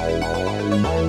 Música